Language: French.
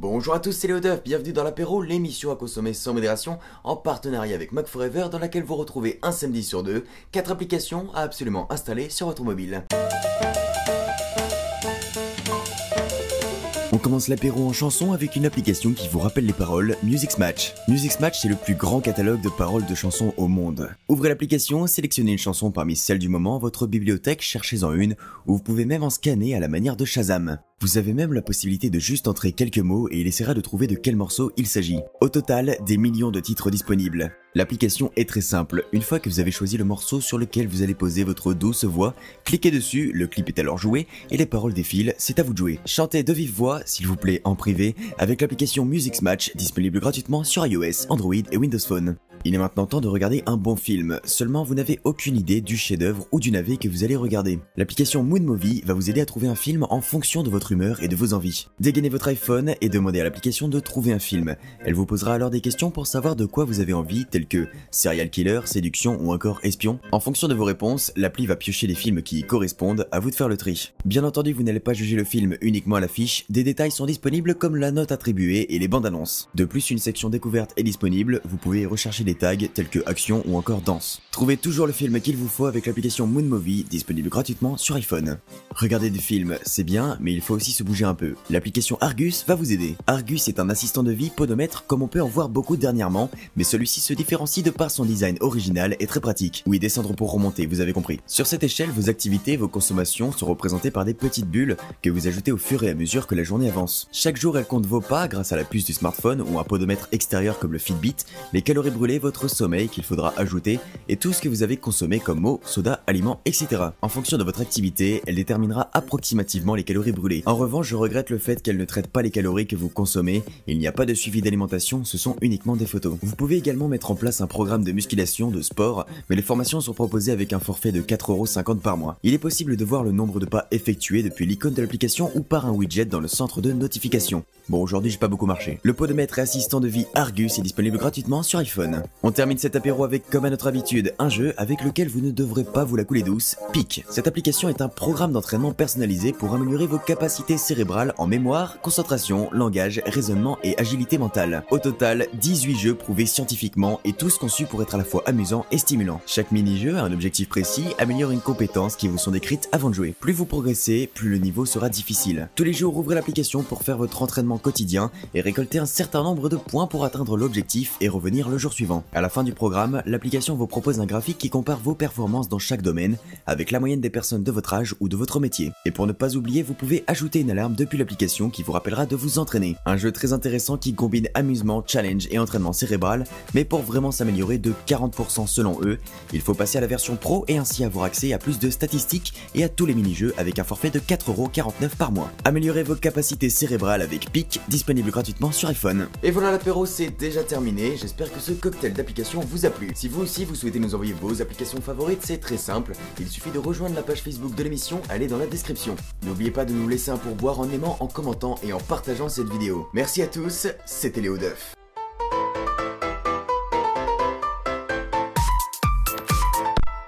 Bonjour à tous, c'est Léo bienvenue dans l'apéro, l'émission à consommer sans modération, en partenariat avec Mac Forever, dans laquelle vous retrouvez un samedi sur deux, 4 applications à absolument installer sur votre mobile. On commence l'apéro en chanson avec une application qui vous rappelle les paroles, Music Match. Music Match, c'est le plus grand catalogue de paroles de chansons au monde. Ouvrez l'application, sélectionnez une chanson parmi celles du moment, votre bibliothèque, cherchez-en une, ou vous pouvez même en scanner à la manière de Shazam. Vous avez même la possibilité de juste entrer quelques mots et il essaiera de trouver de quel morceau il s'agit. Au total, des millions de titres disponibles. L'application est très simple. Une fois que vous avez choisi le morceau sur lequel vous allez poser votre douce voix, cliquez dessus, le clip est alors joué et les paroles défilent, c'est à vous de jouer. Chantez de vive voix, s'il vous plaît, en privé, avec l'application Music Match disponible gratuitement sur iOS, Android et Windows Phone. Il est maintenant temps de regarder un bon film, seulement vous n'avez aucune idée du chef-d'œuvre ou du navet que vous allez regarder. L'application Moon Movie va vous aider à trouver un film en fonction de votre humeur et de vos envies. Dégainez votre iPhone et demandez à l'application de trouver un film. Elle vous posera alors des questions pour savoir de quoi vous avez envie, tels que serial killer, séduction ou encore espion. En fonction de vos réponses, l'appli va piocher les films qui y correspondent, à vous de faire le tri. Bien entendu, vous n'allez pas juger le film uniquement à l'affiche, des détails sont disponibles comme la note attribuée et les bandes annonces. De plus, une section découverte est disponible, vous pouvez rechercher des tags tels que action ou encore danse. Trouvez toujours le film qu'il vous faut avec l'application Moon Movie, disponible gratuitement sur iPhone. Regarder des films, c'est bien, mais il faut aussi se bouger un peu. L'application Argus va vous aider. Argus est un assistant de vie podomètre comme on peut en voir beaucoup dernièrement, mais celui-ci se différencie de par son design original et très pratique. Oui, descendre pour remonter, vous avez compris. Sur cette échelle, vos activités, vos consommations sont représentées par des petites bulles que vous ajoutez au fur et à mesure que la journée avance. Chaque jour, elle compte vos pas grâce à la puce du smartphone ou un podomètre extérieur comme le Fitbit, les calories brûlées, votre sommeil qu'il faudra ajouter et tout ce que vous avez consommé comme eau, soda, aliments, etc. En fonction de votre activité, elle déterminera approximativement les calories brûlées. En revanche, je regrette le fait qu'elle ne traite pas les calories que vous consommez, il n'y a pas de suivi d'alimentation, ce sont uniquement des photos. Vous pouvez également mettre en place un programme de musculation, de sport, mais les formations sont proposées avec un forfait de 4,50€ par mois. Il est possible de voir le nombre de pas effectués depuis l'icône de l'application ou par un widget dans le centre de notification. Bon, aujourd'hui j'ai pas beaucoup marché. Le podomètre et assistant de vie Argus est disponible gratuitement sur iPhone. On termine cet apéro avec, comme à notre habitude, un jeu avec lequel vous ne devrez pas vous la couler douce, PIC. Cette application est un programme d'entraînement personnalisé pour améliorer vos capacités cérébrales en mémoire, concentration, langage, raisonnement et agilité mentale. Au total, 18 jeux prouvés scientifiquement et tous conçus pour être à la fois amusants et stimulants. Chaque mini-jeu a un objectif précis, améliore une compétence qui vous sont décrites avant de jouer. Plus vous progressez, plus le niveau sera difficile. Tous les jours, ouvrez l'application pour faire votre entraînement quotidien et récolter un certain nombre de points pour atteindre l'objectif et revenir le jour suivant. À la fin du programme, l'application vous propose un graphique qui compare vos performances dans chaque domaine avec la moyenne des personnes de votre âge ou de votre métier. Et pour ne pas oublier, vous pouvez ajouter une alarme depuis l'application qui vous rappellera de vous entraîner. Un jeu très intéressant qui combine amusement, challenge et entraînement cérébral, mais pour vraiment s'améliorer de 40% selon eux, il faut passer à la version pro et ainsi avoir accès à plus de statistiques et à tous les mini-jeux avec un forfait de 4,49€ par mois. Améliorez vos capacités cérébrales avec PIC disponible gratuitement sur iPhone. Et voilà l'apéro c'est déjà terminé, j'espère que ce cocktail d'application vous a plu. Si vous aussi vous souhaitez nous envoyer vos applications favorites, c'est très simple, il suffit de rejoindre la page Facebook de l'émission, elle est dans la description. N'oubliez pas de nous laisser un pourboire en aimant, en commentant et en partageant cette vidéo. Merci à tous, c'était Léo Duff.